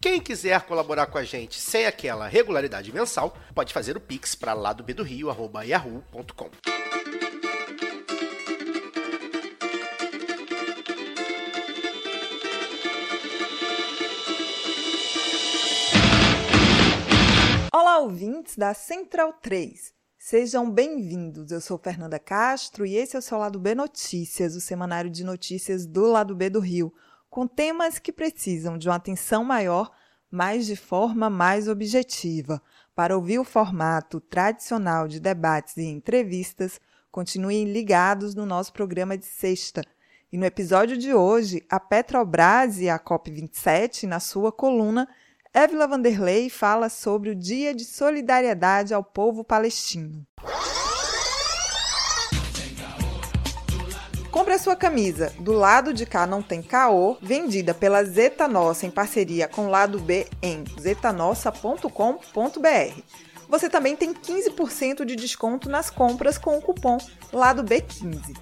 Quem quiser colaborar com a gente sem aquela regularidade mensal, pode fazer o pix para lá do do Rio, yahoo.com. Olá, ouvintes da Central 3. Sejam bem-vindos. Eu sou Fernanda Castro e esse é o seu Lado B Notícias, o semanário de notícias do Lado B do Rio com temas que precisam de uma atenção maior, mas de forma mais objetiva. Para ouvir o formato tradicional de debates e entrevistas, continuem ligados no nosso programa de sexta. E no episódio de hoje, a Petrobras e a COP27, na sua coluna, Évila Vanderlei fala sobre o Dia de Solidariedade ao Povo Palestino. Compre a sua camisa Do Lado de Cá Não Tem Caô, vendida pela Zeta Nossa em parceria com o Lado B em zetanossa.com.br. Você também tem 15% de desconto nas compras com o cupom Lado B15.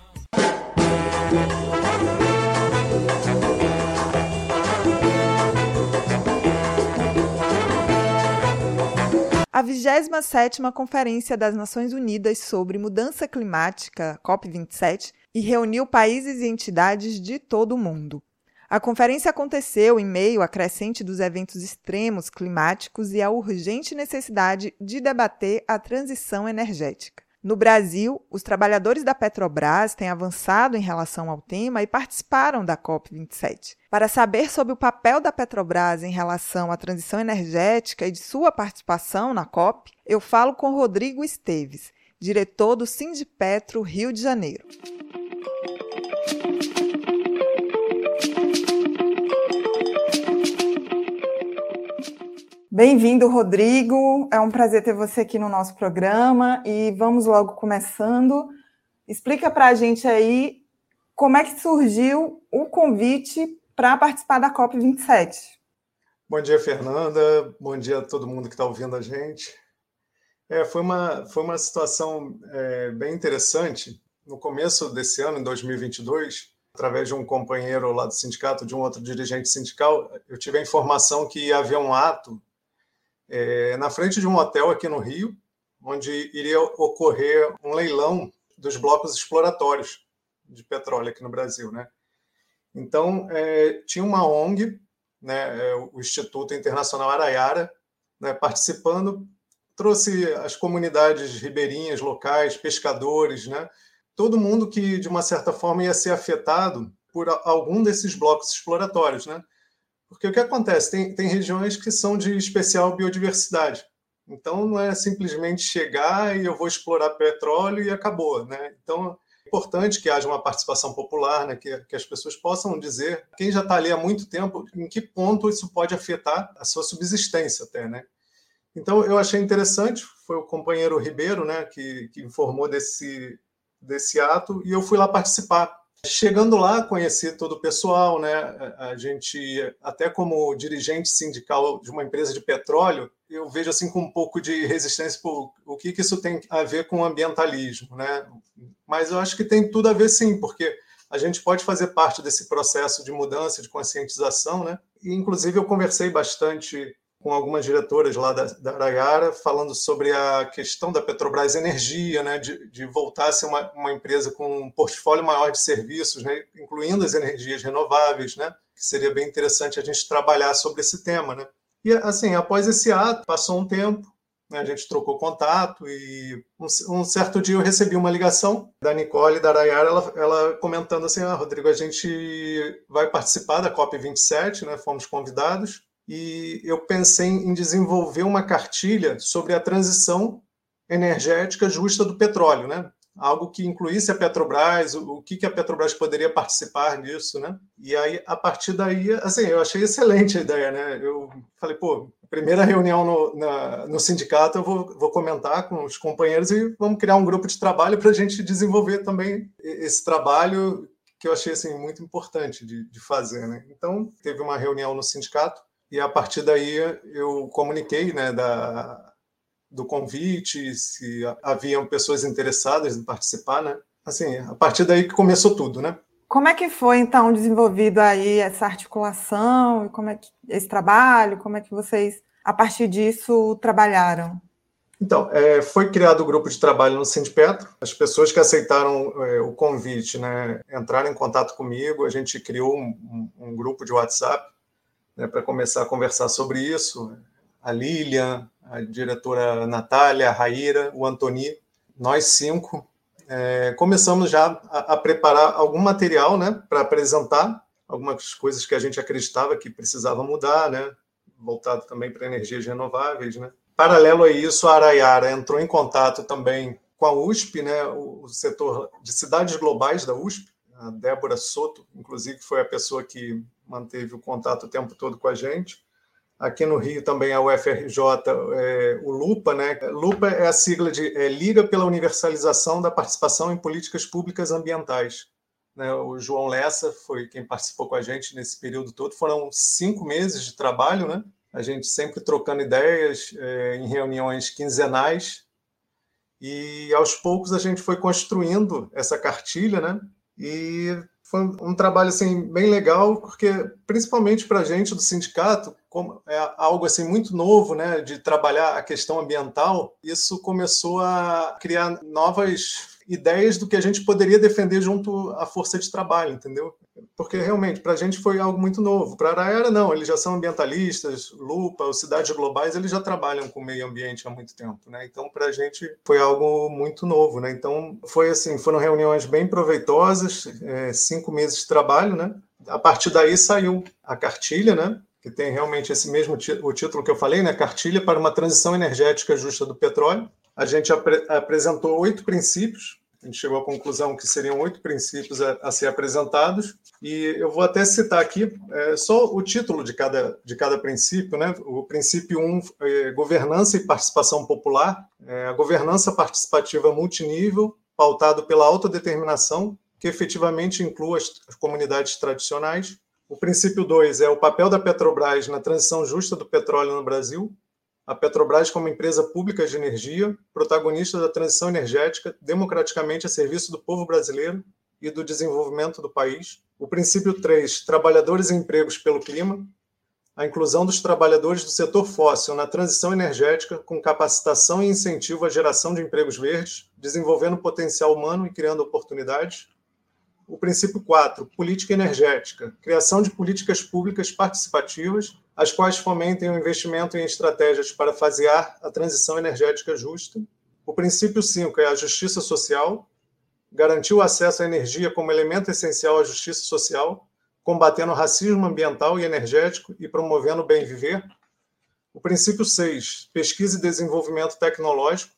A 27ª Conferência das Nações Unidas sobre Mudança Climática, COP27, e reuniu países e entidades de todo o mundo. A conferência aconteceu em meio à crescente dos eventos extremos climáticos e à urgente necessidade de debater a transição energética. No Brasil, os trabalhadores da Petrobras têm avançado em relação ao tema e participaram da COP27. Para saber sobre o papel da Petrobras em relação à transição energética e de sua participação na COP, eu falo com Rodrigo Esteves, diretor do Sindipetro Rio de Janeiro. Bem-vindo, Rodrigo. É um prazer ter você aqui no nosso programa e vamos logo começando. Explica para a gente aí como é que surgiu o convite para participar da COP27. Bom dia, Fernanda. Bom dia a todo mundo que está ouvindo a gente. É, foi, uma, foi uma situação é, bem interessante. No começo desse ano, em 2022, através de um companheiro lá do sindicato, de um outro dirigente sindical, eu tive a informação que havia um ato é, na frente de um hotel aqui no Rio, onde iria ocorrer um leilão dos blocos exploratórios de petróleo aqui no Brasil, né? Então é, tinha uma ONG, né, é, o Instituto Internacional Araiara, né, participando, trouxe as comunidades ribeirinhas locais, pescadores, né, todo mundo que de uma certa forma ia ser afetado por algum desses blocos exploratórios, né? Porque o que acontece? Tem, tem regiões que são de especial biodiversidade. Então, não é simplesmente chegar e eu vou explorar petróleo e acabou. Né? Então, é importante que haja uma participação popular, né? que, que as pessoas possam dizer, quem já está ali há muito tempo, em que ponto isso pode afetar a sua subsistência até. Né? Então, eu achei interessante, foi o companheiro Ribeiro né, que, que informou desse, desse ato, e eu fui lá participar. Chegando lá, conheci todo o pessoal, né? A gente, até como dirigente sindical de uma empresa de petróleo, eu vejo assim com um pouco de resistência por o que, que isso tem a ver com ambientalismo, né? Mas eu acho que tem tudo a ver sim, porque a gente pode fazer parte desse processo de mudança, de conscientização, né? E, inclusive, eu conversei bastante com algumas diretoras lá da, da Aragara, falando sobre a questão da Petrobras Energia, né, de, de voltar a ser uma, uma, empresa com um portfólio maior de serviços, né, incluindo as energias renováveis, né, que seria bem interessante a gente trabalhar sobre esse tema. Né. E, assim, após esse ato, passou um tempo, né, a gente trocou contato e um, um, certo dia eu recebi uma ligação da Nicole da Arayara, ela, ela comentando assim, ah, Rodrigo, a gente vai participar da COP27, né, fomos convidados, e eu pensei em desenvolver uma cartilha sobre a transição energética justa do petróleo, né? Algo que incluísse a Petrobras, o que, que a Petrobras poderia participar disso, né? E aí, a partir daí, assim, eu achei excelente a ideia, né? Eu falei, pô, primeira reunião no, na, no sindicato, eu vou, vou, comentar com os companheiros e vamos criar um grupo de trabalho para a gente desenvolver também esse trabalho que eu achei assim, muito importante de, de fazer. Né? Então, teve uma reunião no sindicato e a partir daí eu comuniquei né, da, do convite, se haviam pessoas interessadas em participar. Né? Assim, a partir daí que começou tudo, né? Como é que foi, então, desenvolvido aí essa articulação, como é que esse trabalho, como é que vocês, a partir disso, trabalharam? Então, é, foi criado o grupo de trabalho no Sindipetro. As pessoas que aceitaram é, o convite né, entraram em contato comigo. A gente criou um, um, um grupo de WhatsApp né, para começar a conversar sobre isso. A Lilian, a diretora Natália, a Raíra, o Antoni, nós cinco é, começamos já a, a, preparar algum material né, para apresentar algumas coisas que a gente acreditava que precisava mudar, né, voltado também para energias renováveis. Né. Paralelo a isso, a Araiara entrou em contato também com a USP, né, o setor de cidades globais da USP, a Débora Soto, inclusive, foi a pessoa que manteve o contato o tempo todo com a gente. Aqui no Rio também a UFRJ, é, o LUPA, né? LUPA é a sigla de é, Liga pela Universalização da Participação em Políticas Públicas Ambientais. Né? O João Lessa foi quem participou com a gente nesse período todo. Foram cinco meses de trabalho, né? A gente sempre trocando ideias é, em reuniões quinzenais. E aos poucos a gente foi construindo essa cartilha, né? E foi um trabalho assim bem legal porque principalmente para a gente do sindicato como é algo assim muito novo né de trabalhar a questão ambiental isso começou a criar novas ideias do que a gente poderia defender junto à força de trabalho, entendeu? Porque realmente para a gente foi algo muito novo. Para a Araera não, eles já são ambientalistas, Lupa, os cidades globais, eles já trabalham com o meio ambiente há muito tempo, né? Então para a gente foi algo muito novo, né? Então foi assim, foram reuniões bem proveitosas, é, cinco meses de trabalho, né? A partir daí saiu a cartilha, né? Que tem realmente esse mesmo o título que eu falei, né? Cartilha para uma transição energética justa do petróleo a gente apre apresentou oito princípios. A gente chegou à conclusão que seriam oito princípios a, a ser apresentados. E eu vou até citar aqui é, só o título de cada, de cada princípio. Né? O princípio 1, um, é, governança e participação popular. É, a governança participativa multinível, pautado pela autodeterminação, que efetivamente inclui as, as comunidades tradicionais. O princípio 2 é o papel da Petrobras na transição justa do petróleo no Brasil a Petrobras como empresa pública de energia, protagonista da transição energética democraticamente a serviço do povo brasileiro e do desenvolvimento do país. O princípio 3, trabalhadores e empregos pelo clima, a inclusão dos trabalhadores do setor fóssil na transição energética com capacitação e incentivo à geração de empregos verdes, desenvolvendo potencial humano e criando oportunidades. O princípio 4, política energética, criação de políticas públicas participativas as quais fomentem o investimento em estratégias para fasear a transição energética justa. O princípio 5 é a justiça social, garantir o acesso à energia como elemento essencial à justiça social, combatendo o racismo ambiental e energético e promovendo o bem viver. O princípio 6, pesquisa e desenvolvimento tecnológico,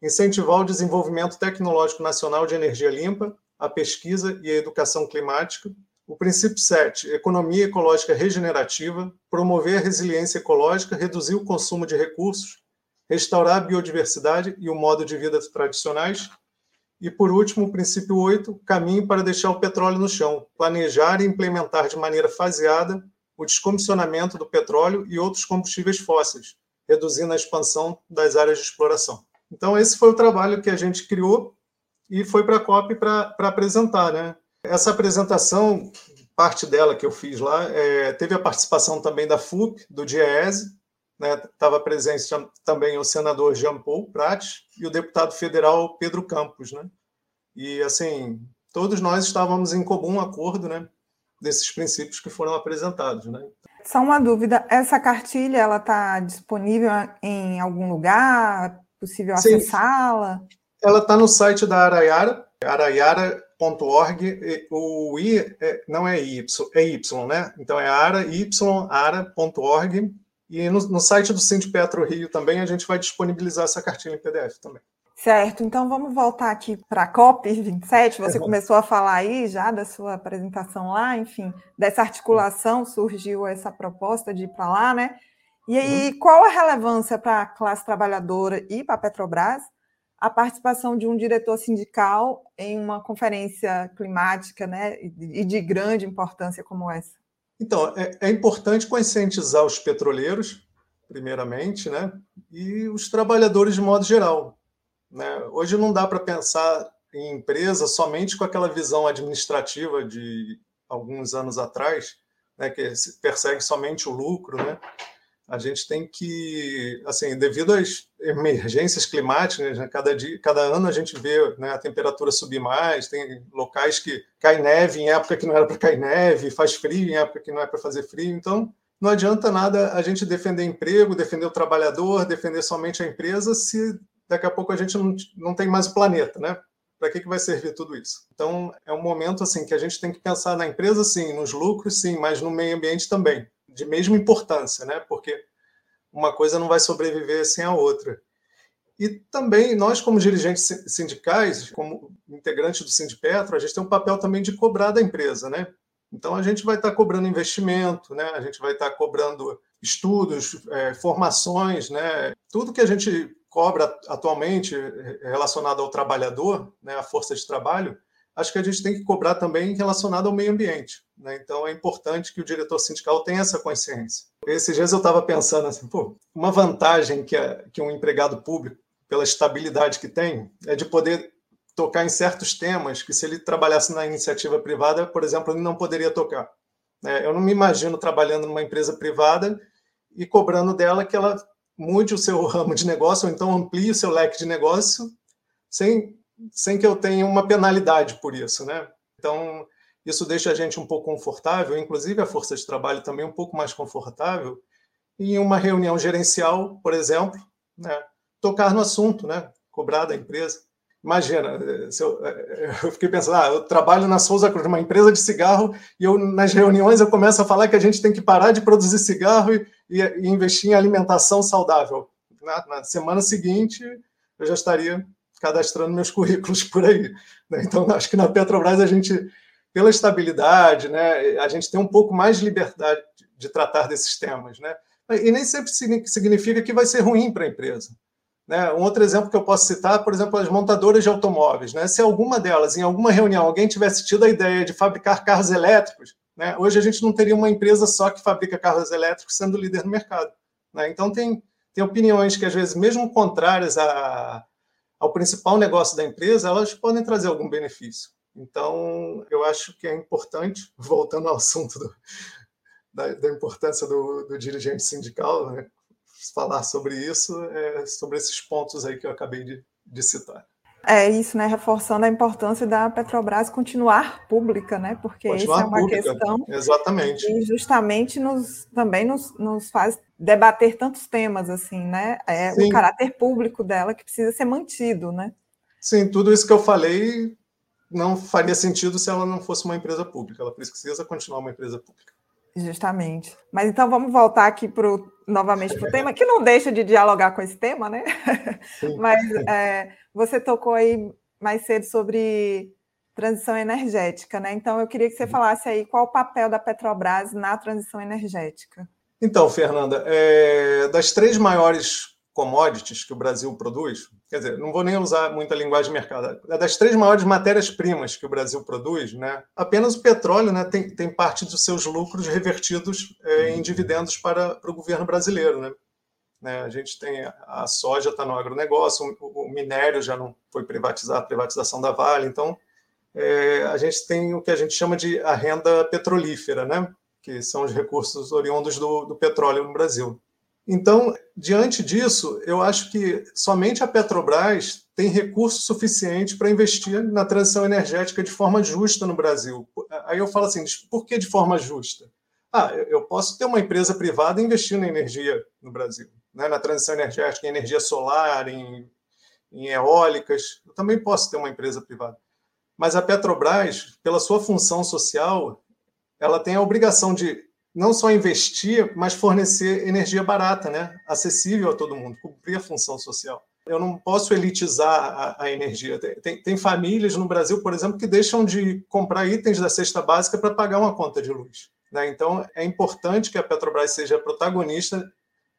incentivar o desenvolvimento tecnológico nacional de energia limpa, a pesquisa e a educação climática. O princípio 7, economia ecológica regenerativa, promover a resiliência ecológica, reduzir o consumo de recursos, restaurar a biodiversidade e o modo de vida tradicionais. E, por último, o princípio 8, caminho para deixar o petróleo no chão, planejar e implementar de maneira faseada o descomissionamento do petróleo e outros combustíveis fósseis, reduzindo a expansão das áreas de exploração. Então, esse foi o trabalho que a gente criou e foi para a COP para apresentar, né? Essa apresentação, parte dela que eu fiz lá, é, teve a participação também da FUP, do DIEESE, estava né, presente também o senador Jean Paul Prates e o deputado federal Pedro Campos. Né? E, assim, todos nós estávamos em comum acordo né, desses princípios que foram apresentados. Né? Só uma dúvida, essa cartilha ela está disponível em algum lugar? Possível acessá-la? Ela está no site da Araiara, araiara .org, o i é, não é y, é y, né? Então é ara, y, ara.org. E no, no site do Cinti Petro Rio também a gente vai disponibilizar essa cartilha em PDF também. Certo, então vamos voltar aqui para a COP27. Você uhum. começou a falar aí já da sua apresentação lá, enfim, dessa articulação surgiu essa proposta de ir para lá, né? E aí, uhum. qual a relevância para a classe trabalhadora e para a Petrobras a participação de um diretor sindical em uma conferência climática né, e de grande importância como essa? Então, é, é importante conscientizar os petroleiros, primeiramente, né, e os trabalhadores de modo geral. Né? Hoje não dá para pensar em empresa somente com aquela visão administrativa de alguns anos atrás, né, que persegue somente o lucro, né? A gente tem que, assim, devido às emergências climáticas, né, cada, dia, cada ano a gente vê né, a temperatura subir mais, tem locais que cai neve em época que não era para cair neve, faz frio em época que não é para fazer frio, então não adianta nada a gente defender emprego, defender o trabalhador, defender somente a empresa, se daqui a pouco a gente não, não tem mais o planeta, né? Para que, que vai servir tudo isso? Então, é um momento assim que a gente tem que pensar na empresa, sim, nos lucros, sim, mas no meio ambiente também de mesma importância, né? Porque uma coisa não vai sobreviver sem a outra. E também nós, como dirigentes sindicais, como integrantes do Sindipetro, a gente tem um papel também de cobrar da empresa, né? Então a gente vai estar cobrando investimento, né? A gente vai estar cobrando estudos, é, formações, né? Tudo que a gente cobra atualmente relacionado ao trabalhador, né? A força de trabalho, acho que a gente tem que cobrar também relacionado ao meio ambiente. Né? Então é importante que o diretor sindical tenha essa consciência. Esses dias eu estava pensando assim, pô, uma vantagem que, é, que um empregado público, pela estabilidade que tem, é de poder tocar em certos temas que se ele trabalhasse na iniciativa privada, por exemplo, ele não poderia tocar. Né? Eu não me imagino trabalhando numa empresa privada e cobrando dela que ela mude o seu ramo de negócio ou então amplie o seu leque de negócio sem sem que eu tenha uma penalidade por isso, né? Então, isso deixa a gente um pouco confortável, inclusive a força de trabalho também um pouco mais confortável, em uma reunião gerencial, por exemplo, né, tocar no assunto, né, cobrar da empresa. Imagina, eu, eu, fiquei pensando, ah, eu trabalho na Souza Cruz, uma empresa de cigarro, e eu nas reuniões eu começo a falar que a gente tem que parar de produzir cigarro e, e, e investir em alimentação saudável. Na, na semana seguinte, eu já estaria cadastrando meus currículos por aí. Né? Então, acho que na Petrobras a gente, pela estabilidade, né, a gente tem um pouco mais de liberdade de tratar desses temas. Né? E nem sempre significa que vai ser ruim para a empresa. Né? Um outro exemplo que eu posso citar, por exemplo, as montadoras de automóveis. Né? Se alguma delas, em alguma reunião, alguém tivesse tido a ideia de fabricar carros elétricos, né? hoje a gente não teria uma empresa só que fabrica carros elétricos sendo líder no mercado. Né? Então, tem, tem opiniões que, às vezes, mesmo contrárias a, ao principal negócio da empresa, elas podem trazer algum benefício. Então, eu acho que é importante, voltando ao assunto do, da, da, importância do, do dirigente sindical, né, falar sobre isso, é, sobre esses pontos aí que eu acabei de, de citar. É isso, né? Reforçando a importância da Petrobras continuar pública, né? Porque continuar essa é uma pública, questão exatamente. que justamente nos também nos, nos faz debater tantos temas assim, né? É Sim. o caráter público dela que precisa ser mantido, né? Sim, tudo isso que eu falei não faria sentido se ela não fosse uma empresa pública. Ela precisa continuar uma empresa pública. Justamente. Mas então vamos voltar aqui pro, novamente para o tema, que não deixa de dialogar com esse tema, né? Mas é, você tocou aí mais cedo sobre transição energética, né? Então eu queria que você uhum. falasse aí qual o papel da Petrobras na transição energética. Então, Fernanda, é, das três maiores commodities que o Brasil produz, quer dizer, não vou nem usar muita linguagem de mercado, é das três maiores matérias-primas que o Brasil produz, né, apenas o petróleo né, tem, tem parte dos seus lucros revertidos é, em dividendos para, para o governo brasileiro. Né? Né, a gente tem a soja está no agronegócio, o, o minério já não foi privatizado, a privatização da Vale, então é, a gente tem o que a gente chama de a renda petrolífera, né, que são os recursos oriundos do, do petróleo no Brasil. Então, diante disso, eu acho que somente a Petrobras tem recurso suficiente para investir na transição energética de forma justa no Brasil. Aí eu falo assim, por que de forma justa? Ah, eu posso ter uma empresa privada investindo em energia no Brasil, né? na transição energética, em energia solar, em, em eólicas. Eu também posso ter uma empresa privada. Mas a Petrobras, pela sua função social, ela tem a obrigação de não só investir, mas fornecer energia barata, né? acessível a todo mundo, cumprir a função social. Eu não posso elitizar a, a energia. Tem, tem, famílias no Brasil, por exemplo, que deixam de comprar itens da cesta básica para pagar uma conta de luz. Né? Então, é importante que a Petrobras seja protagonista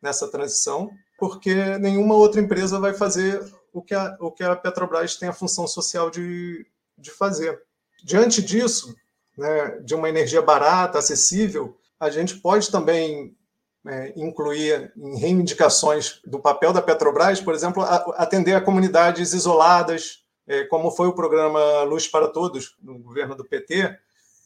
nessa transição, porque nenhuma outra empresa vai fazer o que a, o que a Petrobras tem a função social de, de fazer. Diante disso, né, de uma energia barata, acessível, a gente pode também é, incluir em reivindicações do papel da Petrobras, por exemplo, a, atender a comunidades isoladas, é, como foi o programa Luz para Todos, no governo do PT,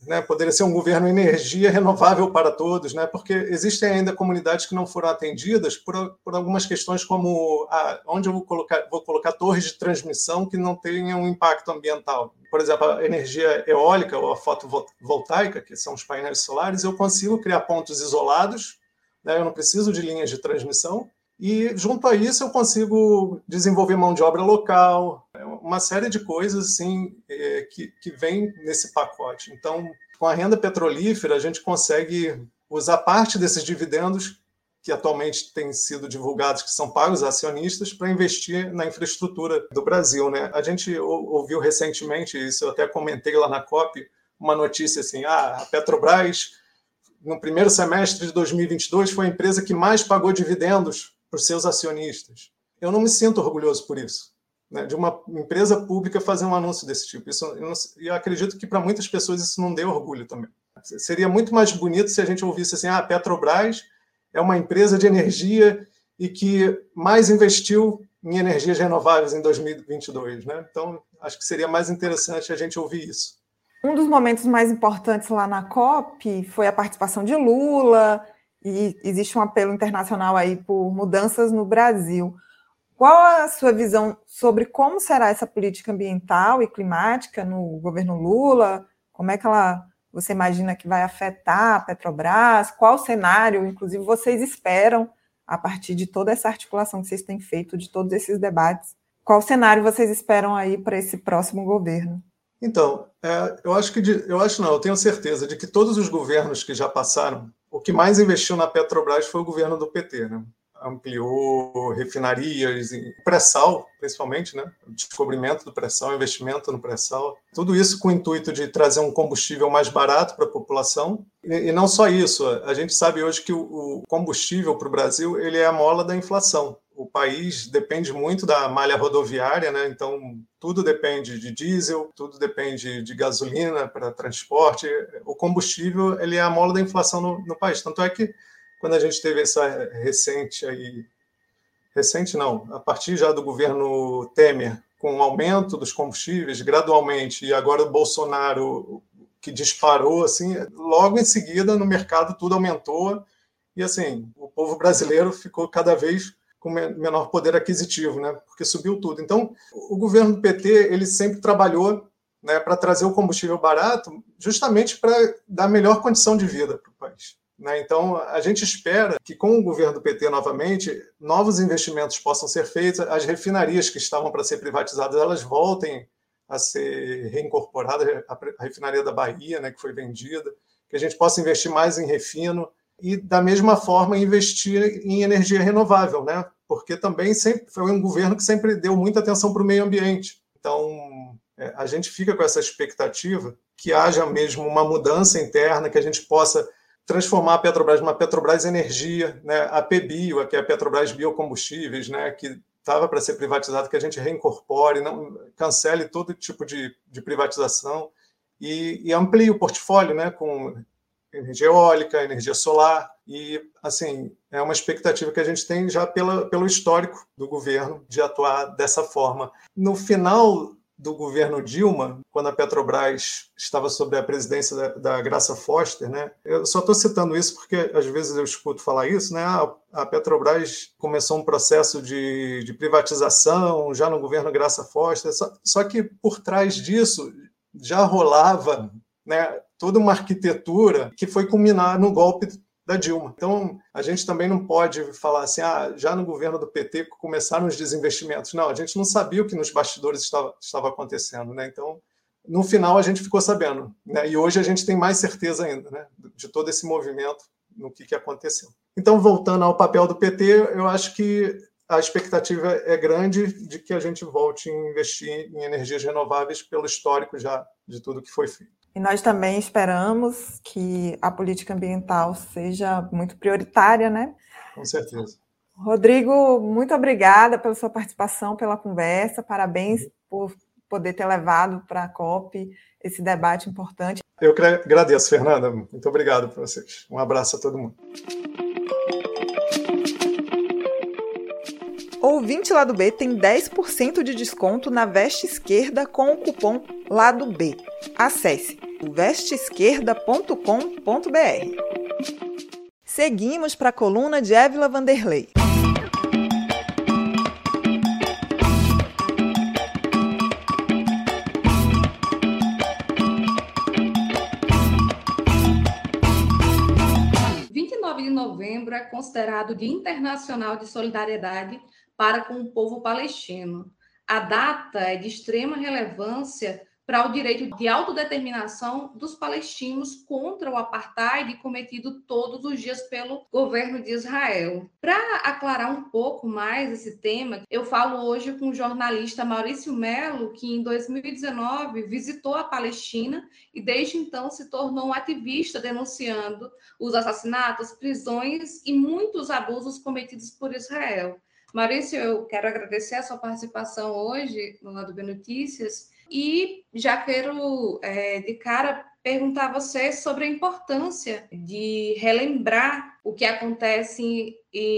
né, poderia ser um governo energia renovável para todos, né, porque existem ainda comunidades que não foram atendidas por, por algumas questões como onde eu vou colocar, vou colocar torres de transmissão que não tenham impacto ambiental. Por exemplo, a energia eólica ou a fotovoltaica, que são os painéis solares, eu consigo criar pontos isolados, né, eu não preciso de linhas de transmissão, e junto a isso eu consigo desenvolver mão de obra local, é uma série de coisas assim é, que, que vem nesse pacote. Então, com a renda petrolífera, a gente consegue usar parte desses dividendos que atualmente têm sido divulgados, que são pagos a acionistas, para investir na infraestrutura do Brasil. Né? A gente ouviu recentemente, isso eu até comentei lá na COP, uma notícia assim, ah, a Petrobras, no primeiro semestre de 2022, foi a empresa que mais pagou dividendos para os seus acionistas. Eu não me sinto orgulhoso por isso, né, de uma empresa pública fazer um anúncio desse tipo. Isso, eu, não, eu acredito que para muitas pessoas isso não dê orgulho também. Seria muito mais bonito se a gente ouvisse assim: ah, a Petrobras é uma empresa de energia e que mais investiu em energias renováveis em 2022. Né? Então, acho que seria mais interessante a gente ouvir isso. Um dos momentos mais importantes lá na COP foi a participação de Lula, e existe um apelo internacional aí por mudanças no Brasil. Qual a sua visão sobre como será essa política ambiental e climática no governo Lula? Como é que ela você imagina que vai afetar a Petrobras? Qual cenário, inclusive, vocês esperam a partir de toda essa articulação que vocês têm feito, de todos esses debates? Qual cenário vocês esperam aí para esse próximo governo? Então, é, eu acho que de, eu acho não, eu tenho certeza de que todos os governos que já passaram o que mais investiu na Petrobras foi o governo do PT, né? ampliou refinarias, pré-sal, principalmente, né? O descobrimento do pré-sal, investimento no pré-sal. Tudo isso com o intuito de trazer um combustível mais barato para a população. E, e, não só isso, a gente sabe hoje que o, o combustível para o Brasil ele é a mola da inflação o país depende muito da malha rodoviária, né? então tudo depende de diesel, tudo depende de gasolina para transporte. O combustível ele é a mola da inflação no, no, país. Tanto é que quando a gente teve essa recente aí, recente não, a partir já do governo Temer, com o aumento dos combustíveis gradualmente, e agora o Bolsonaro que disparou, assim, logo em seguida no mercado tudo aumentou e assim o povo brasileiro ficou cada vez com menor poder aquisitivo, né? Porque subiu tudo. Então, o governo do PT ele sempre trabalhou né, para trazer o combustível barato, justamente para dar melhor condição de vida para o país. Né? Então, a gente espera que, com o governo do PT novamente, novos investimentos possam ser feitos, as refinarias que estavam para ser privatizadas, elas voltem a ser reincorporadas, a refinaria da Bahia, né, que foi vendida, que a gente possa investir mais em refino, e, da mesma forma, investir em energia renovável, né? porque também sempre foi um governo que sempre deu muita atenção para o meio ambiente. Então, é, a gente fica com essa expectativa que haja mesmo uma mudança interna, que a gente possa transformar a Petrobras numa Petrobras Energia, né? a PBio, que é a Petrobras Biocombustíveis, né? que estava para ser privatizada, que a gente reincorpore, não cancele todo tipo de, de privatização e, e amplie o portfólio né? com energia eólica, energia solar, e assim é uma expectativa que a gente tem já pela, pelo histórico do governo de atuar dessa forma. No final do governo Dilma, quando a Petrobras estava sob a presidência da, da Graça Foster, né? Eu só estou citando isso porque às vezes eu escuto falar isso, né? A, a Petrobras começou um processo de, de, privatização já no governo Graça Foster, só, só que por trás disso já rolava, né? Toda uma arquitetura que foi culminar no golpe da Dilma. Então, a gente também não pode falar assim, ah, já no governo do PT começaram os desinvestimentos. Não, a gente não sabia o que nos bastidores estava, estava acontecendo, né? Então, no final a gente ficou sabendo, né? E hoje a gente tem mais certeza ainda, né, de todo esse movimento no que, que aconteceu. Então, voltando ao papel do PT, eu acho que a expectativa é grande de que a gente volte a investir em energias renováveis pelo histórico já de tudo que foi feito. E nós também esperamos que a política ambiental seja muito prioritária, né? Com certeza. Rodrigo, muito obrigada pela sua participação, pela conversa. Parabéns por poder ter levado para a COP esse debate importante. Eu agradeço, Fernanda. Muito obrigado para vocês. Um abraço a todo mundo. Ouvinte Lado B tem 10% de desconto na veste esquerda com o cupom Lado B. Acesse vesteesquerda.com.br. Seguimos para a coluna de Évila Vanderlei. de novembro é considerado Dia Internacional de Solidariedade para com o povo palestino. A data é de extrema relevância para o direito de autodeterminação dos palestinos contra o apartheid cometido todos os dias pelo governo de Israel. Para aclarar um pouco mais esse tema, eu falo hoje com o jornalista Maurício Melo, que em 2019 visitou a Palestina e desde então se tornou um ativista denunciando os assassinatos, prisões e muitos abusos cometidos por Israel. Maurício, eu quero agradecer a sua participação hoje no Lado B Notícias e já quero, é, de cara, perguntar a você sobre a importância de relembrar o que acontece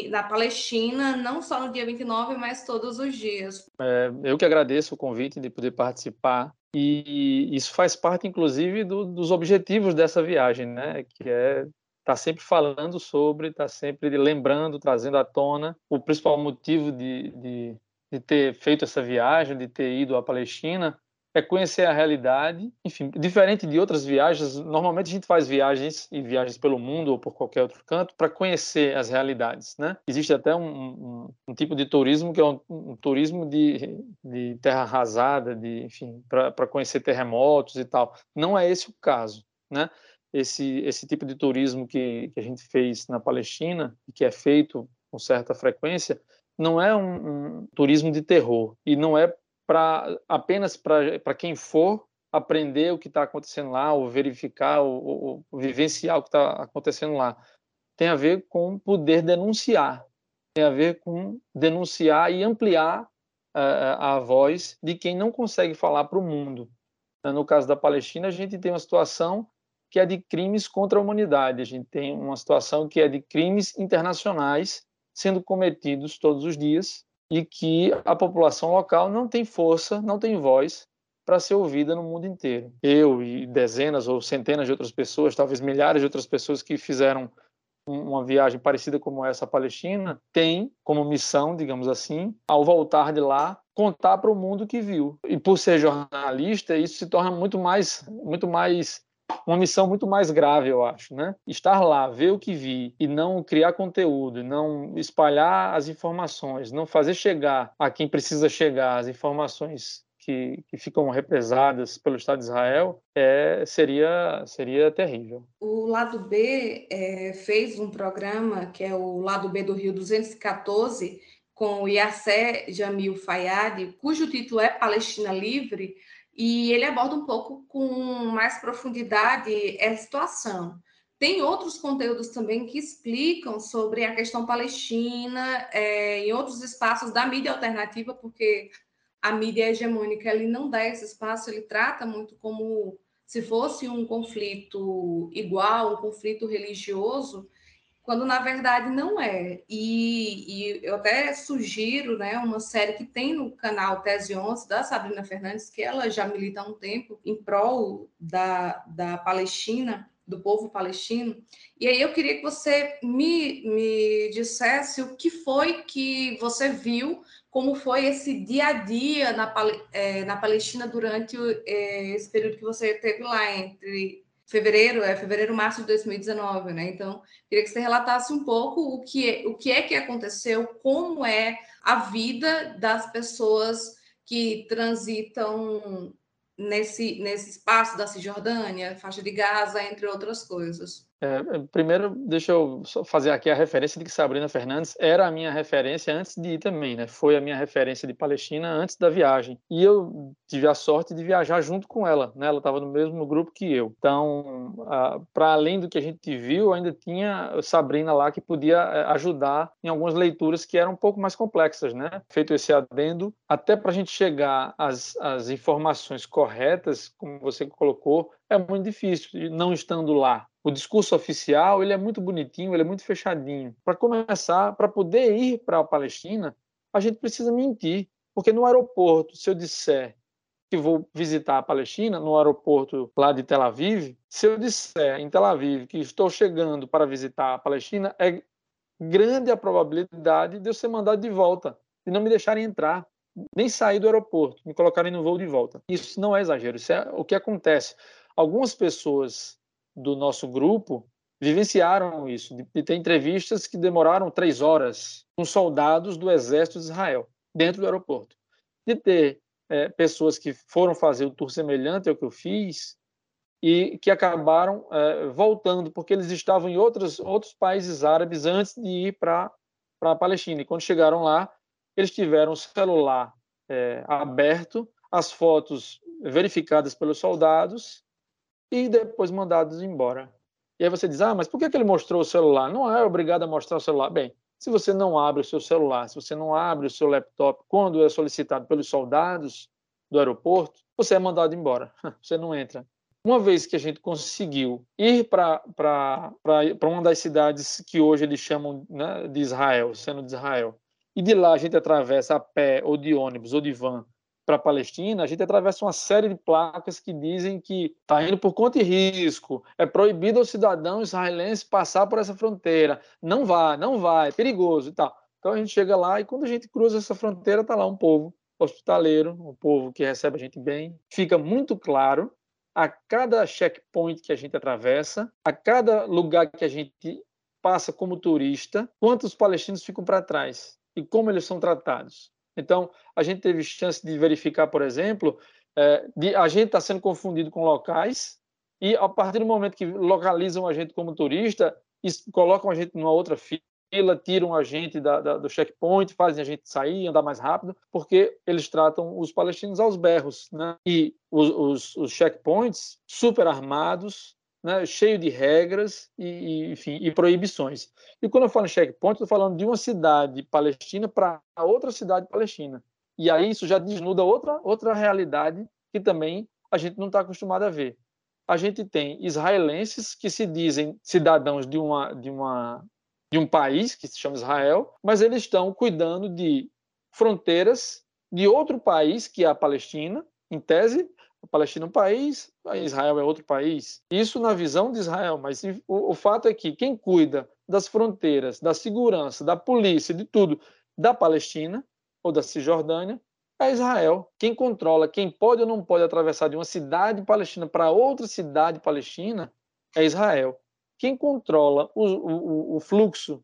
na Palestina, não só no dia 29, mas todos os dias. É, eu que agradeço o convite de poder participar e isso faz parte, inclusive, do, dos objetivos dessa viagem, né? Que é estar tá sempre falando sobre, estar tá sempre lembrando, trazendo à tona o principal motivo de, de, de ter feito essa viagem, de ter ido à Palestina, é conhecer a realidade. Enfim, diferente de outras viagens, normalmente a gente faz viagens e viagens pelo mundo ou por qualquer outro canto para conhecer as realidades, né? Existe até um, um, um tipo de turismo que é um, um turismo de, de, terra arrasada, de, enfim, para conhecer terremotos e tal. Não é esse o caso, né? Esse, esse tipo de turismo que, que a gente fez na Palestina e que é feito com certa frequência não é um, um turismo de terror e não é para apenas para quem for aprender o que está acontecendo lá, ou verificar, ou, ou, ou vivenciar o que está acontecendo lá. Tem a ver com poder denunciar, tem a ver com denunciar e ampliar uh, a voz de quem não consegue falar para o mundo. No caso da Palestina, a gente tem uma situação que é de crimes contra a humanidade, a gente tem uma situação que é de crimes internacionais sendo cometidos todos os dias e que a população local não tem força, não tem voz para ser ouvida no mundo inteiro. Eu e dezenas ou centenas de outras pessoas, talvez milhares de outras pessoas que fizeram uma viagem parecida como essa à Palestina, tem como missão, digamos assim, ao voltar de lá, contar para o mundo que viu. E por ser jornalista, isso se torna muito mais, muito mais uma missão muito mais grave, eu acho, né? Estar lá, ver o que vi e não criar conteúdo, não espalhar as informações, não fazer chegar a quem precisa chegar as informações que, que, ficam represadas pelo Estado de Israel é, seria, seria terrível. O Lado B é, fez um programa que é o Lado B do Rio 214 com o Yassé Jamil Fayad, cujo título é Palestina Livre, e ele aborda um pouco com mais profundidade essa situação. Tem outros conteúdos também que explicam sobre a questão palestina é, em outros espaços da mídia alternativa, porque a mídia hegemônica ele não dá esse espaço, ele trata muito como se fosse um conflito igual, um conflito religioso, quando na verdade não é. E, e, eu até sugiro né, uma série que tem no canal Tese 11, da Sabrina Fernandes, que ela já milita há um tempo em prol da, da Palestina, do povo palestino. E aí eu queria que você me, me dissesse o que foi que você viu, como foi esse dia a dia na, é, na Palestina durante é, esse período que você teve lá, entre fevereiro, é fevereiro, março de 2019, né? Então, queria que você relatasse um pouco o que é, o que é que aconteceu, como é a vida das pessoas que transitam nesse, nesse espaço da Cisjordânia, faixa de Gaza, entre outras coisas. É, primeiro, deixa eu fazer aqui a referência de que Sabrina Fernandes era a minha referência antes de ir também, né? Foi a minha referência de Palestina antes da viagem. E eu tive a sorte de viajar junto com ela, né? Ela estava no mesmo grupo que eu. Então, para além do que a gente viu, ainda tinha Sabrina lá que podia é, ajudar em algumas leituras que eram um pouco mais complexas, né? Feito esse adendo, até para a gente chegar às, às informações corretas, como você colocou, é muito difícil, não estando lá o discurso oficial ele é muito bonitinho, ele é muito fechadinho. Para começar, para poder ir para a Palestina, a gente precisa mentir, porque no aeroporto, se eu disser que vou visitar a Palestina, no aeroporto lá de Tel Aviv, se eu disser em Tel Aviv que estou chegando para visitar a Palestina, é grande a probabilidade de eu ser mandado de volta, de não me deixarem entrar, nem sair do aeroporto, me colocarem no voo de volta. Isso não é exagero, isso é o que acontece. Algumas pessoas do nosso grupo vivenciaram isso, de, ter entrevistas que demoraram três horas com soldados do exército de Israel dentro do aeroporto, de ter é, pessoas que foram fazer o tour semelhante ao que eu fiz e que acabaram é, voltando porque eles estavam em outros outros países árabes antes de ir para para a Palestina. E quando chegaram lá eles tiveram o celular é, aberto, as fotos verificadas pelos soldados e depois mandados embora. E aí você diz, ah, mas por que, que ele mostrou o celular? Não é obrigado a mostrar o celular. Bem, se você não abre o seu celular, se você não abre o seu laptop quando é solicitado pelos soldados do aeroporto, você é mandado embora, você não entra. Uma vez que a gente conseguiu ir para uma das cidades que hoje eles chamam né, de Israel, sendo de Israel, e de lá a gente atravessa a pé, ou de ônibus, ou de van, para a Palestina, a gente atravessa uma série de placas que dizem que está indo por conta e risco, é proibido ao cidadão israelense passar por essa fronteira, não vai, não vai, é perigoso e tal. Então a gente chega lá e quando a gente cruza essa fronteira, está lá um povo hospitaleiro, um povo que recebe a gente bem. Fica muito claro a cada checkpoint que a gente atravessa, a cada lugar que a gente passa como turista, quantos palestinos ficam para trás e como eles são tratados. Então, a gente teve chance de verificar, por exemplo, é, de, a gente está sendo confundido com locais e, a partir do momento que localizam a gente como turista, colocam a gente numa outra fila, tiram a gente da, da, do checkpoint, fazem a gente sair, andar mais rápido, porque eles tratam os palestinos aos berros. Né? E os, os, os checkpoints super armados, né, cheio de regras e, e, enfim, e proibições. E quando eu falo em checkpoint, estou falando de uma cidade palestina para outra cidade palestina. E aí isso já desnuda outra, outra realidade que também a gente não está acostumado a ver. A gente tem israelenses que se dizem cidadãos de, uma, de, uma, de um país que se chama Israel, mas eles estão cuidando de fronteiras de outro país, que é a Palestina, em tese, a Palestina é um país, Israel é outro país. Isso na visão de Israel, mas o, o fato é que quem cuida das fronteiras, da segurança, da polícia, de tudo da Palestina ou da Cisjordânia é Israel. Quem controla, quem pode ou não pode atravessar de uma cidade palestina para outra cidade palestina é Israel. Quem controla o, o, o fluxo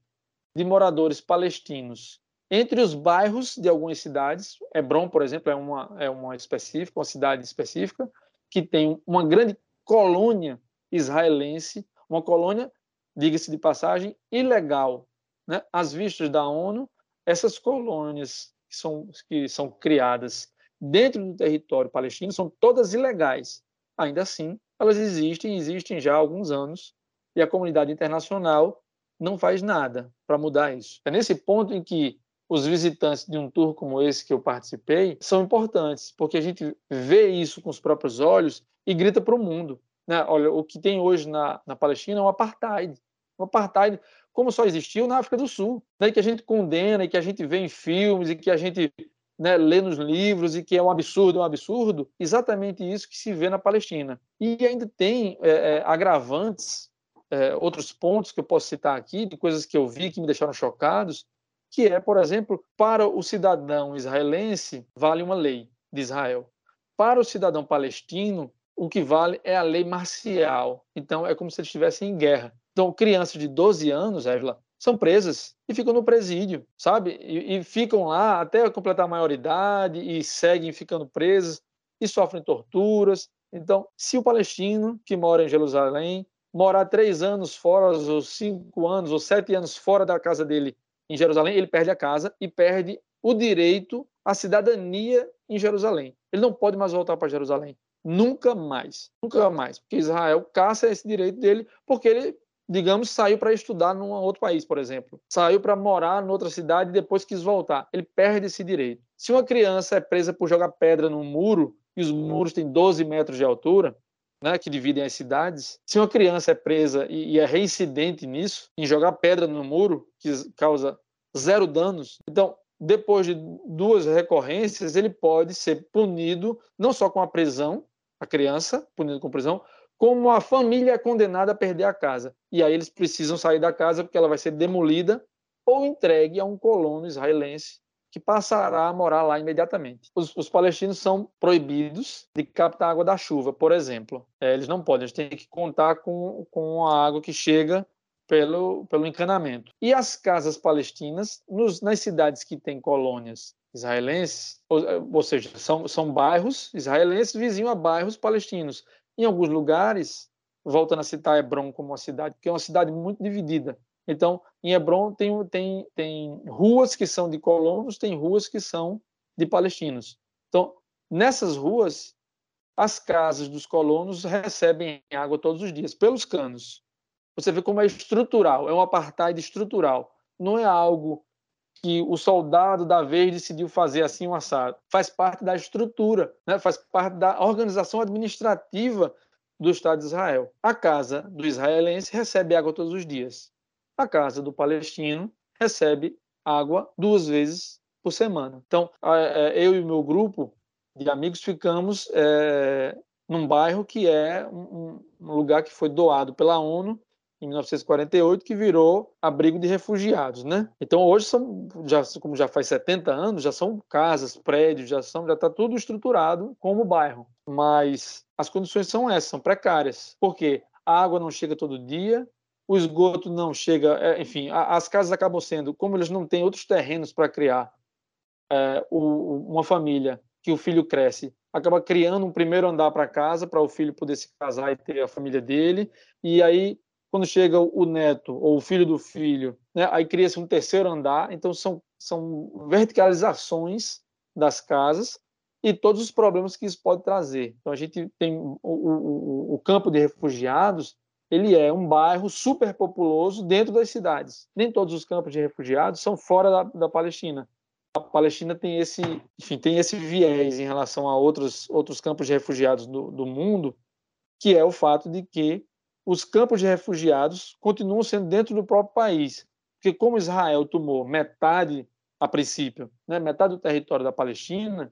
de moradores palestinos entre os bairros de algumas cidades, Hebron, por exemplo, é uma, é uma específica, uma cidade específica, que tem uma grande colônia israelense, uma colônia, diga-se de passagem, ilegal. Né? Às vistas da ONU, essas colônias que são, que são criadas dentro do território palestino são todas ilegais. Ainda assim, elas existem, existem já há alguns anos, e a comunidade internacional não faz nada para mudar isso. É nesse ponto em que os visitantes de um tour como esse que eu participei são importantes, porque a gente vê isso com os próprios olhos e grita para o mundo. Né? Olha, o que tem hoje na, na Palestina é um apartheid. Um apartheid como só existiu na África do Sul, né? que a gente condena e que a gente vê em filmes e que a gente né, lê nos livros e que é um absurdo, um absurdo, exatamente isso que se vê na Palestina. E ainda tem é, é, agravantes, é, outros pontos que eu posso citar aqui, de coisas que eu vi que me deixaram chocados, que é, por exemplo, para o cidadão israelense, vale uma lei de Israel. Para o cidadão palestino, o que vale é a lei marcial. Então, é como se eles estivessem em guerra. Então, crianças de 12 anos, Évila, são presas e ficam no presídio, sabe? E, e, ficam lá até completar a maioridade e seguem ficando presas e sofrem torturas. Então, se o palestino que mora em Jerusalém morar três anos fora, ou cinco anos, ou sete anos fora da casa dele em Jerusalém, ele perde a casa e perde o direito à cidadania em Jerusalém. Ele não pode mais voltar para Jerusalém. Nunca mais. Nunca mais. Porque Israel caça esse direito dele porque ele, digamos, saiu para estudar num outro país, por exemplo. Saiu para morar em outra cidade e depois quis voltar. Ele perde esse direito. Se uma criança é presa por jogar pedra num muro, e os muros têm 12 metros de altura, né, que dividem as cidades, se uma criança é presa e, e, é reincidente nisso, em jogar pedra no muro, que causa zero danos, então depois de duas recorrências, ele pode ser punido não só com a prisão, a criança punido com prisão, como a família é condenada a perder a casa. E aí eles precisam sair da casa porque ela vai ser demolida ou entregue a um colono israelense que passará a morar lá imediatamente. Os, os palestinos são proibidos de captar água da chuva, por exemplo. É, eles não podem, eles têm que contar com, com a água que chega pelo, pelo encanamento. E as casas palestinas, nos, nas cidades que têm colônias israelenses, ou, ou, seja, são, são bairros israelenses vizinhos a bairros palestinos. Em alguns lugares, voltando a citar Hebron como uma cidade, que é uma cidade muito dividida. Então, em Hebron tem, tem, tem ruas que são de colonos, tem ruas que são de palestinos. Então, nessas ruas, as casas dos colonos recebem água todos os dias, pelos canos. Você vê como é estrutural, é um apartheid estrutural. Não é algo que o soldado da vez decidiu fazer assim um assado. Faz parte da estrutura, né? faz parte da organização administrativa do Estado de Israel. A casa do israelense recebe água todos os dias. A casa do palestino recebe água duas vezes por semana. Então, é, eu e o meu grupo de amigos ficamos é, num bairro que é um, um lugar que foi doado pela ONU em 1948 que virou abrigo de refugiados, né? Então hoje são já como já faz 70 anos, já são casas, prédios, já são já está tudo estruturado como bairro, mas as condições são essas, são precárias. Porque a água não chega todo dia, o esgoto não chega, é, enfim, as casas acabam sendo, como eles não têm outros terrenos para criar é, uma família que o filho cresce, acaba criando um primeiro andar para casa para o filho poder se casar e ter a família dele, e aí quando chega o neto ou o filho do filho, né, aí cria-se um terceiro andar. Então, são, são verticalizações das casas e todos os problemas que isso pode trazer. Então, a gente tem o, o, o campo de refugiados, ele é um bairro superpopuloso dentro das cidades. Nem todos os campos de refugiados são fora da, da Palestina. A Palestina tem esse, enfim, tem esse viés em relação a outros, outros campos de refugiados do, do mundo, que é o fato de que os campos de refugiados continuam sendo dentro do próprio país. Porque como Israel tomou metade, a princípio, né, metade do território da Palestina,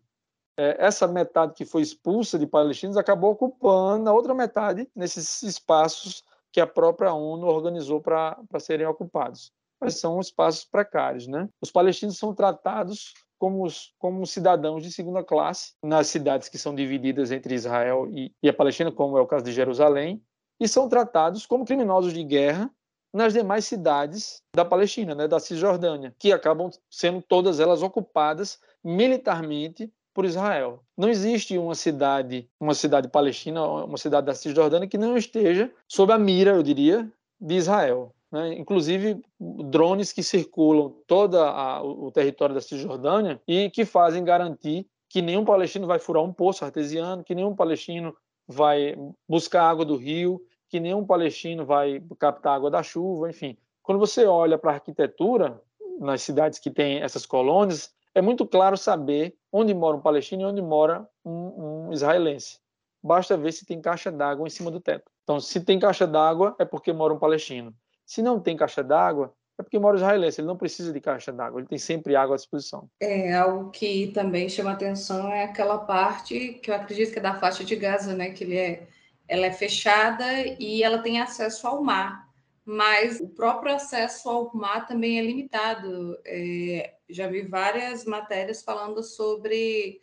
essa metade que foi expulsa de palestinos acabou ocupando a outra metade nesses espaços que a própria ONU organizou para serem ocupados. Mas são espaços precários. Né? Os palestinos são tratados como, como cidadãos de segunda classe nas cidades que são divididas entre Israel e, e a Palestina, como é o caso de Jerusalém, e são tratados como criminosos de guerra nas demais cidades da Palestina, né, da Cisjordânia, que acabam sendo todas elas ocupadas militarmente por Israel. Não existe uma cidade, uma cidade palestina, uma cidade da Cisjordânia que não esteja sob a mira, eu diria, de Israel. Né? Inclusive drones que circulam todo o território da Cisjordânia e que fazem garantir que nenhum palestino vai furar um poço artesiano, que nenhum palestino vai buscar água do rio, que nenhum palestino vai captar água da chuva, enfim. Quando você olha para a arquitetura nas cidades que têm essas colônias, é muito claro saber onde mora um palestino e onde mora um, um israelense. Basta ver se tem caixa d'água em cima do teto. Então, se tem caixa d'água, é porque mora um palestino. Se não tem caixa d'água, é porque mora israelense, ele não precisa de caixa d'água, ele tem sempre água à disposição. É, algo que também chama atenção é aquela parte que eu acredito que é da faixa de Gaza, né, que ele é, ela é fechada e ela tem acesso ao mar, mas o próprio acesso ao mar também é limitado. É, já vi várias matérias falando sobre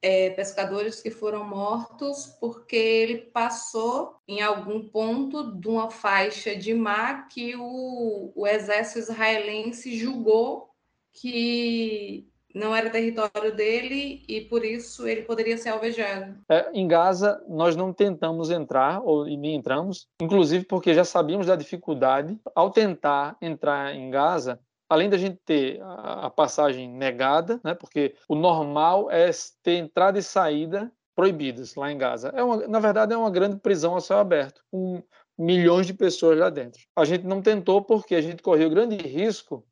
é, pescadores que foram mortos porque ele passou em algum ponto de uma faixa de mar que o, o exército israelense julgou que não era território dele e por isso ele poderia ser alvejado. É, em Gaza, nós não tentamos entrar, ou nem entramos, inclusive porque já sabíamos da dificuldade. Ao tentar entrar em Gaza, além da gente ter a passagem negada, né, porque o normal é ter entrada e saída proibidas lá em Gaza. É uma, na verdade, é uma grande prisão a céu aberto, com milhões de pessoas lá dentro. A gente não tentou porque a gente correu grande risco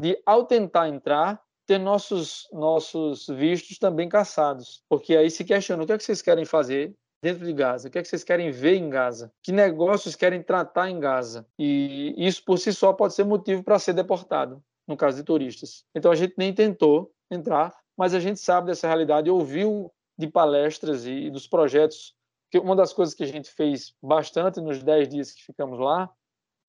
de, ao tentar entrar, ter nossos, nossos vistos também caçados. Porque aí se questiona o que é que vocês querem fazer dentro de Gaza, o que é que vocês querem ver em Gaza, que negócios querem tratar em Gaza. E isso por si só pode ser motivo para ser deportado, no caso de turistas. Então a gente nem tentou entrar, mas a gente sabe dessa realidade, ouviu de palestras e dos projetos, que uma das coisas que a gente fez bastante nos 10 dias que ficamos lá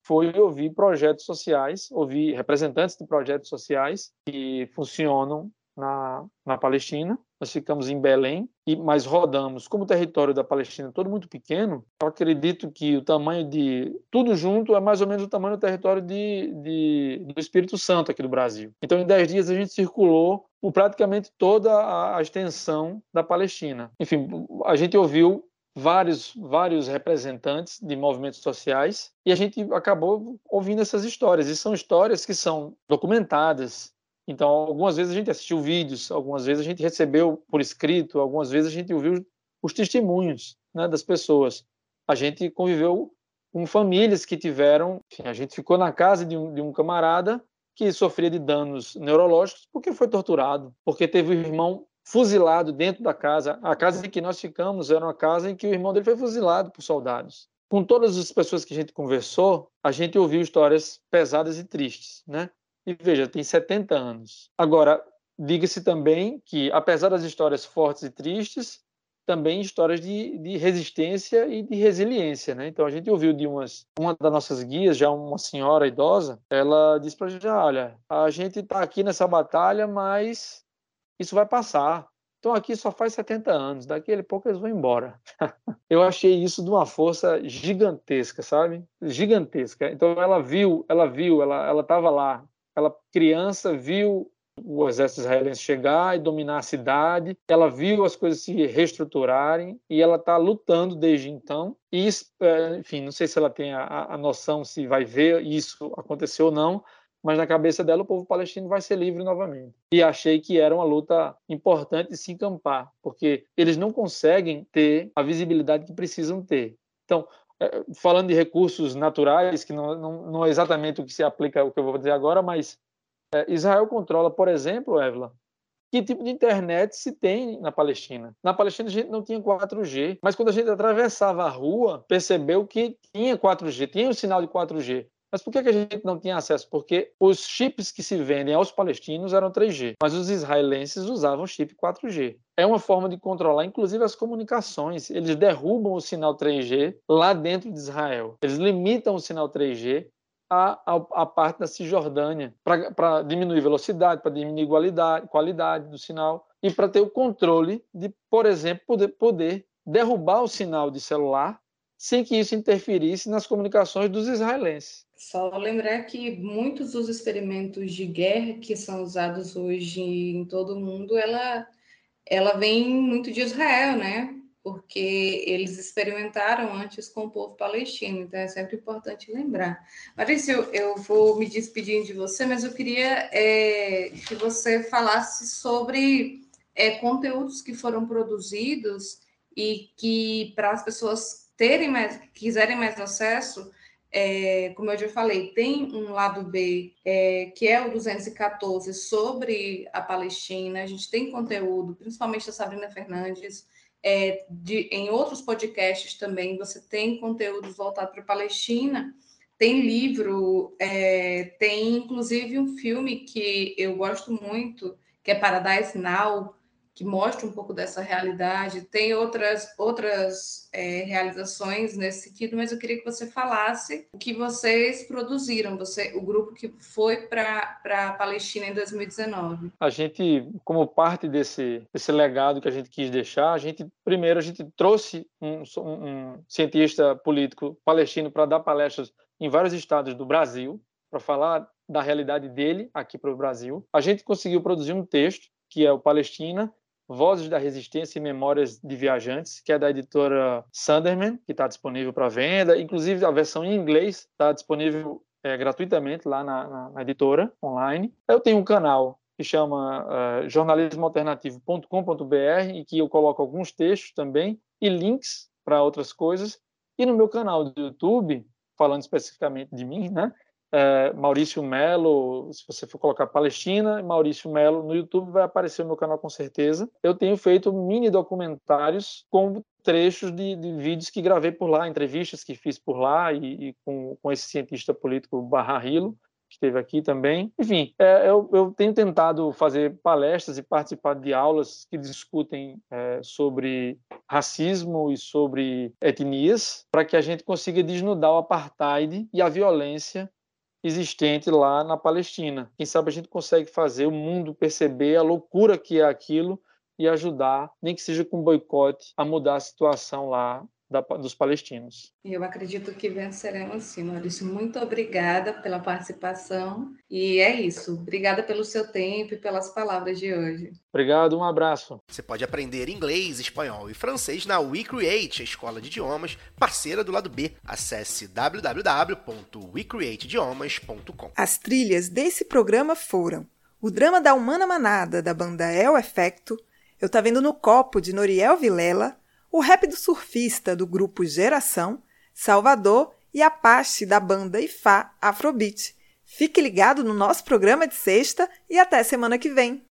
foi ouvir projetos sociais, ouvir representantes de projetos sociais que funcionam na, na Palestina. Nós ficamos em Belém, e mas rodamos. Como o território da Palestina é todo muito pequeno, eu acredito que o tamanho de tudo junto é mais ou menos o tamanho do território de, de do Espírito Santo aqui do Brasil. Então, em 10 dias, a gente circulou por praticamente toda a, a extensão da Palestina. Enfim, a gente ouviu vários, vários representantes de movimentos sociais e a gente acabou ouvindo essas histórias. E são histórias que são documentadas. Então, algumas vezes a gente assistiu vídeos, algumas vezes a gente recebeu por escrito, algumas vezes a gente ouviu os testemunhos né, das pessoas. A gente conviveu com famílias que tiveram. Enfim, a gente ficou na casa de um, de um camarada que sofria de danos neurológicos porque foi torturado, porque teve o irmão fuzilado dentro da casa. A casa em que nós ficamos era uma casa em que o irmão dele foi fuzilado por soldados. Com todas as pessoas que a gente conversou, a gente ouviu histórias pesadas e tristes, né? E veja, tem 70 anos. Agora, diga-se também que, apesar das histórias fortes e tristes, também histórias de, de, resistência e de resiliência, né? Então a gente ouviu de umas, uma das nossas guias, já uma senhora idosa, ela disse para a gente, olha, a gente está aqui nessa batalha, mas isso vai passar. Então aqui só faz 70 anos, daqui a pouco eles vão embora. Eu achei isso de uma força gigantesca, sabe? Gigantesca. Então ela viu, ela viu, ela ela estava lá. Ela criança viu o exército israelense chegar e dominar a cidade. Ela viu as coisas se reestruturarem e ela está lutando desde então. E, é, enfim, não sei se ela tem a, a noção se vai ver isso acontecer ou não, mas na cabeça dela o povo palestino vai ser livre novamente. E achei que era uma luta importante se encampar, porque eles não conseguem ter a visibilidade que precisam ter. Então, é, falando de recursos naturais, que não, não, não é exatamente o que se aplica o que eu vou dizer agora, mas é, Israel controla, por exemplo, Evla, que tipo de internet se tem na Palestina. Na Palestina a gente não tinha 4G, mas quando a gente atravessava a rua, percebeu que tinha 4G, tinha um sinal de 4G. Mas por que, a gente não tinha acesso? Porque os chips que se vendem aos palestinos eram 3G, mas os israelenses usavam chip 4G. É uma forma de controlar, inclusive, as comunicações. Eles derrubam o sinal 3G lá dentro de Israel. Eles limitam o sinal 3G à, à, parte da Cisjordânia para diminuir velocidade, para diminuir qualidade, qualidade do sinal e para ter o controle de, por exemplo, poder, poder derrubar o sinal de celular sem que isso interferisse nas comunicações dos israelenses. Só lembrar que muitos dos experimentos de guerra que são usados hoje em todo o mundo, ela, ela vem muito de Israel, né? Porque eles experimentaram antes com o povo palestino, então é sempre importante lembrar. Maurício, eu, eu vou me despedindo de você, mas eu queria é, que você falasse sobre é, conteúdos que foram produzidos e que para as pessoas terem mais, quiserem mais acesso, é, como eu já falei, tem um lado B, é, que é o 214, sobre a Palestina. A gente tem conteúdo, principalmente da Sabrina Fernandes. É, de, em outros podcasts também, você tem conteúdo voltado para a Palestina. Tem livro, é, tem inclusive um filme que eu gosto muito, que é Paradise Now, que mostra um pouco dessa realidade. Tem outras, outras é, realizações nesse sentido, mas eu queria que você falasse o que vocês produziram, você, o grupo que foi para a Palestina em 2019. A gente, como parte desse, desse legado que a gente quis deixar, a gente primeiro a gente trouxe um, um cientista político palestino para dar palestras em vários estados do Brasil, para falar da realidade dele aqui para o Brasil. A gente conseguiu produzir um texto que é o Palestina, Vozes da Resistência e Memórias de Viajantes, que é da editora Sunderman, que está disponível para venda. Inclusive, a versão em inglês está disponível é, gratuitamente lá na, na, na, editora online. Eu tenho um canal que chama uh, jornalismoalternativo.com.br e que eu coloco alguns textos também e links para outras coisas. E no meu canal do YouTube, falando especificamente de mim, né? É, Maurício Melo, se você for colocar Palestina, Maurício Melo no YouTube vai aparecer no meu canal com certeza. Eu tenho feito mini documentários com trechos de, de vídeos que gravei por lá, entrevistas que fiz por lá e, e com, com esse cientista político Barrahilo que esteve aqui também. Enfim, é, eu, eu, tenho tentado fazer palestras e participar de aulas que discutem é, sobre racismo e sobre etnias, para que a gente consiga desnudar o apartheid e a violência existente lá na Palestina. Quem sabe a gente consegue fazer o mundo perceber a loucura que é aquilo e ajudar, nem que seja com boicote, a mudar a situação lá da, dos palestinos. Eu acredito que venceremos sim, Maurício. Muito obrigada pela participação. E é isso. Obrigada pelo seu tempo e pelas palavras de hoje. Obrigado, um abraço. Você pode aprender inglês, espanhol e francês na WeCreate, a escola de idiomas parceira do lado B. Acesse www.wecreateidiomas.com. As trilhas desse programa foram o drama da Humana Manada, da banda El Efecto, Eu Tá Vendo no Copo, de Noriel Vilela, o rap do surfista do grupo Geração, Salvador e Apache da banda Ifá Afrobeat. Fique ligado no nosso programa de sexta e até semana que vem.